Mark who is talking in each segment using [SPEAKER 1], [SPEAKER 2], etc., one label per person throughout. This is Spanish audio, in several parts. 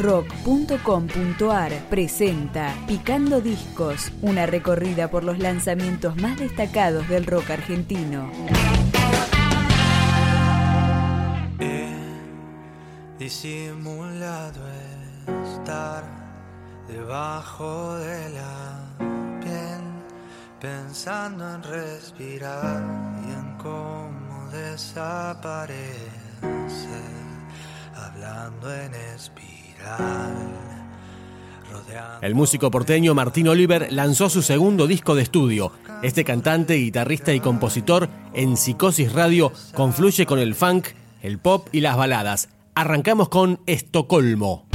[SPEAKER 1] rock.com.ar presenta Picando Discos, una recorrida por los lanzamientos más destacados del rock argentino.
[SPEAKER 2] Disimulado estar debajo de la piel, pensando en respirar y en cómo desaparecer, hablando en espiral.
[SPEAKER 3] El músico porteño Martín Oliver lanzó su segundo disco de estudio. Este cantante, guitarrista y compositor en Psicosis Radio confluye con el funk, el pop y las baladas. Arrancamos con Estocolmo.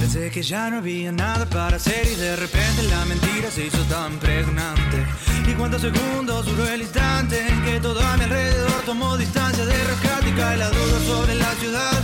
[SPEAKER 2] Pensé que ya no había nada para hacer y de repente hizo tan pregnante. Y cuántos segundos duró el instante en que todo a mi alrededor tomó distancia de rescate y cae la duda sobre la ciudad.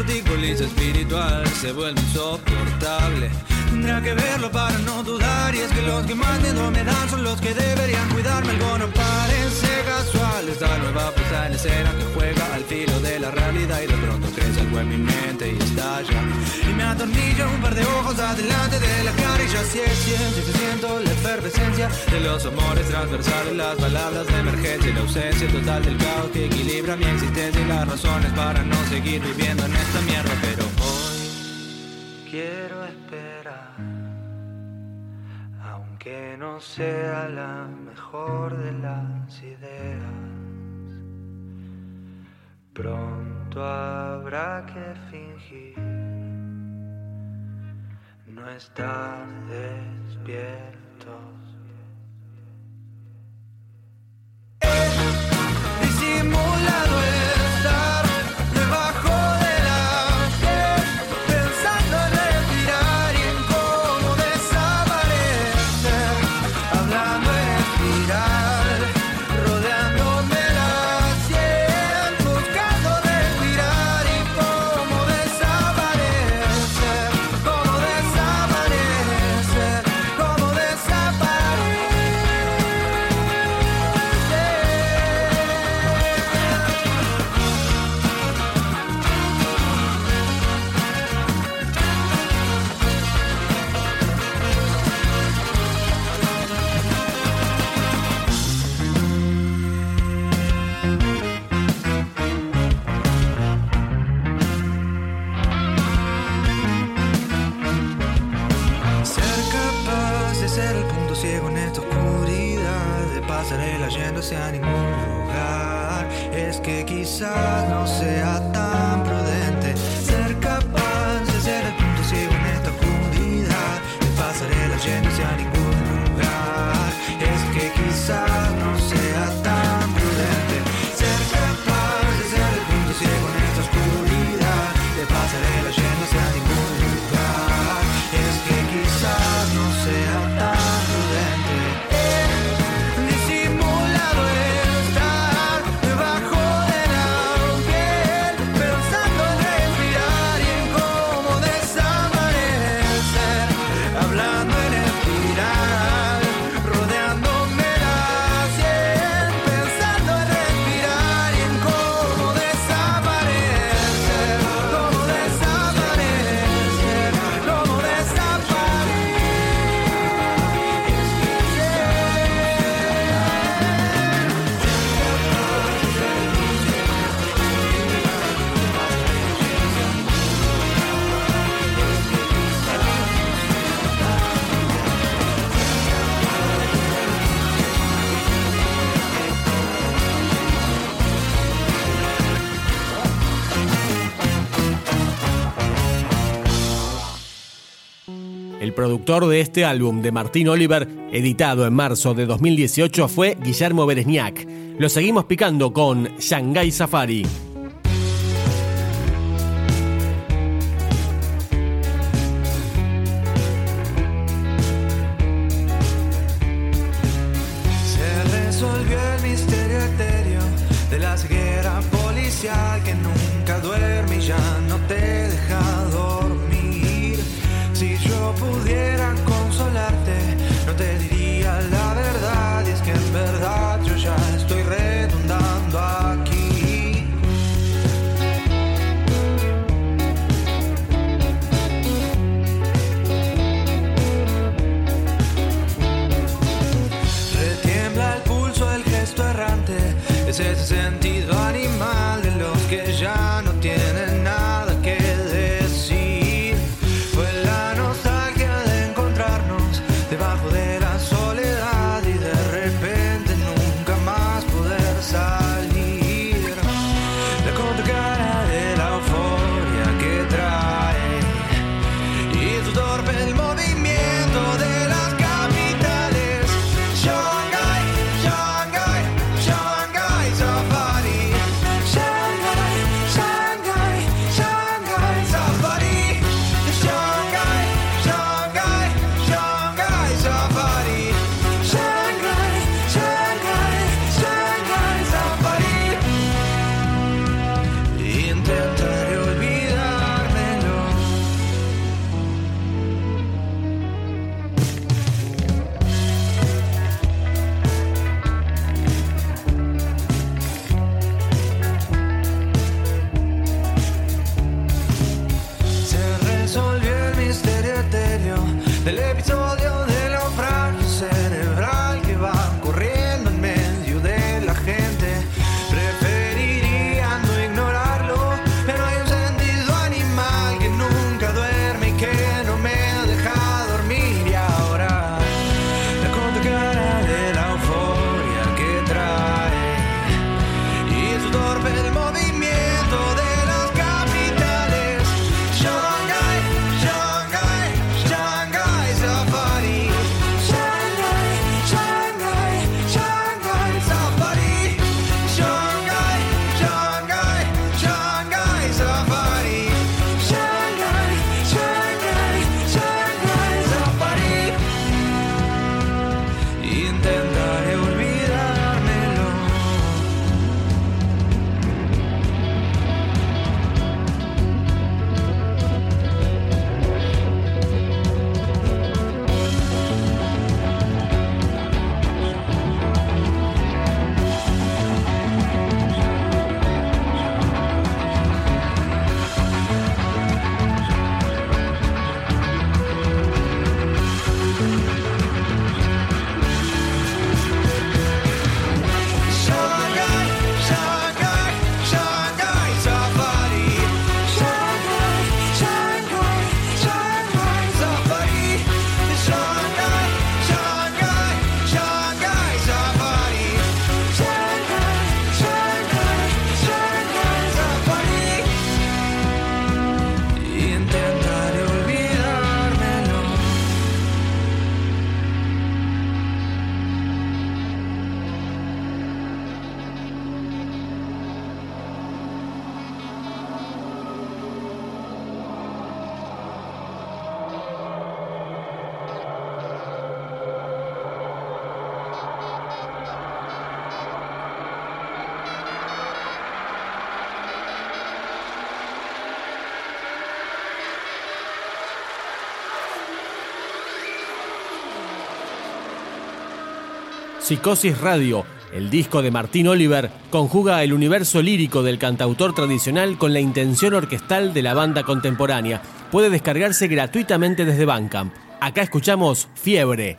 [SPEAKER 2] Espiritual se vuelve insoportable. Tendría que verlo para no dudar. Y es que los que más miedo me dan son los que deberían cuidarme. Algo no parece casual. Esta nueva puesta en escena que juega al filo de la realidad. Y de pronto crece algo en mi mente y estalla. Y me atornillo un par de ojos adelante de la cara. Y ya sí es ciencia siento la efervescencia de los amores transversales. Las palabras de emergencia la ausencia total del caos que equilibra mi existencia. Y las razones para no seguir viviendo en esta mierda. Pero hoy quiero esperar. Aunque no sea la mejor de las ideas, pronto habrá que fingir no estar despiertos. Pasarela yéndose a ningún lugar. Es que quizás no sea tan prudente
[SPEAKER 3] productor de este álbum de Martín Oliver, editado en marzo de 2018, fue Guillermo Beresniak. Lo seguimos picando con Shanghai Safari. Psicosis Radio, el disco de Martín Oliver, conjuga el universo lírico del cantautor tradicional con la intención orquestal de la banda contemporánea. Puede descargarse gratuitamente desde Bandcamp. Acá escuchamos Fiebre.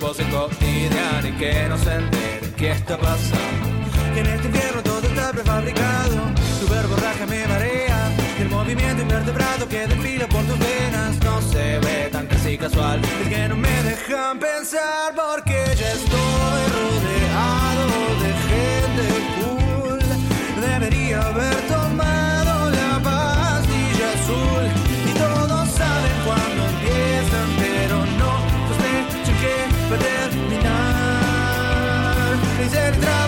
[SPEAKER 2] Pose cotidiana y que no se entere qué está pasando que en este infierno todo está prefabricado. Tu verborraje me marea. Y el movimiento invertebrado que desfila por tus venas. No se ve tan casi casual. Es que no me dejan pensar porque ya estoy rodeado de gente cool. Debería haber tomado que va a terminar y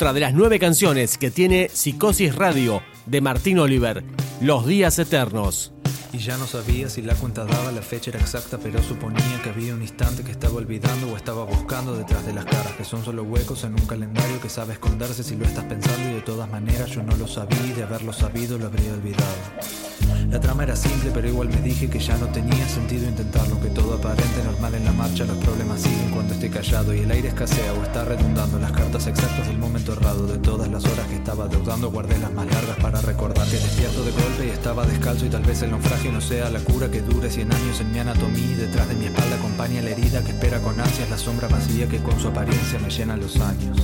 [SPEAKER 3] otra de las nueve canciones que tiene Psicosis Radio de Martín Oliver, Los Días Eternos.
[SPEAKER 2] Y ya no sabía si la cuenta daba la fecha era exacta, pero suponía que había un instante que estaba olvidando o estaba buscando detrás de las caras, que son solo huecos en un calendario que sabe esconderse si lo estás pensando y de todas maneras yo no lo sabía y de haberlo sabido lo habría olvidado. La trama era simple, pero igual me dije que ya no tenía sentido intentarlo, que todo aparente normal en la marcha, los problemas siguen cuando esté callado y el aire escasea o está redundando las cartas exactas del momento errado, de todas las horas que estaba deudando, guardé las más largas para recordar que despierto de golpe y estaba descalzo y tal vez el naufragio no sea la cura que dure 100 años en mi anatomía. Detrás de mi espalda acompaña la herida que espera con ansias la sombra vacía que con su apariencia me llena los años.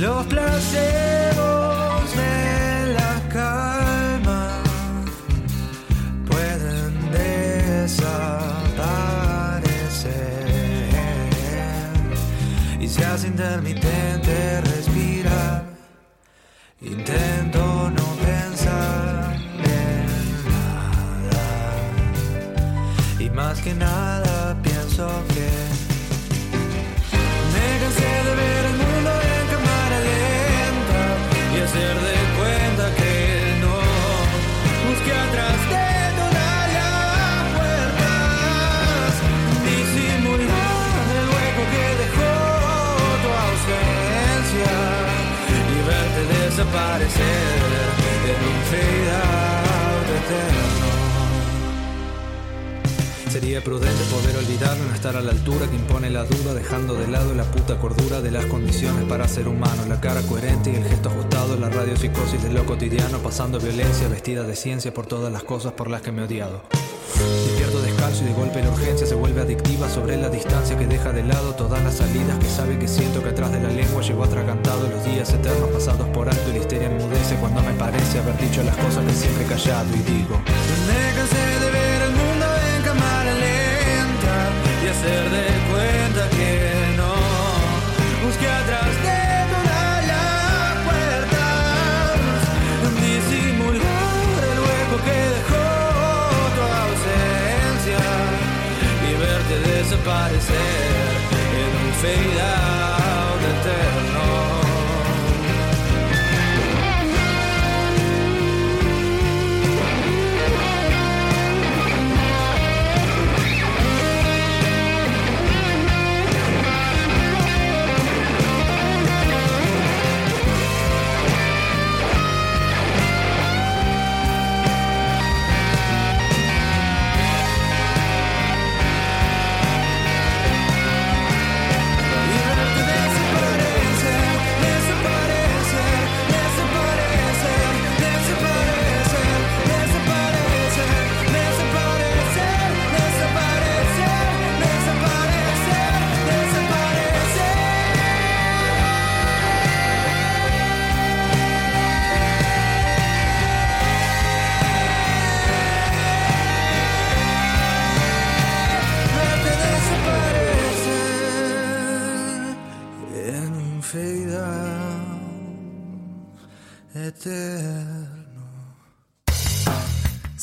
[SPEAKER 2] Los placebos de la calma y se hace intermitente respirar. Intento no pensar más que nada pienso que me cansé de ver el mundo en cámara lenta y hacer de Sería prudente poder olvidarlo, no estar a la altura que impone la duda, dejando de lado la puta cordura de las condiciones para ser humano, la cara coherente y el gesto ajustado, la radiopsicosis de lo cotidiano, pasando violencia vestida de ciencia por todas las cosas por las que me he odiado. Despierto descalzo y de golpe la urgencia se vuelve adictiva sobre la distancia que deja de lado todas las salidas que sabe que siento que atrás de la lengua llevo atragantado los días eternos pasados por alto y la histeria enmudece cuando me parece haber dicho las cosas que siempre he callado y digo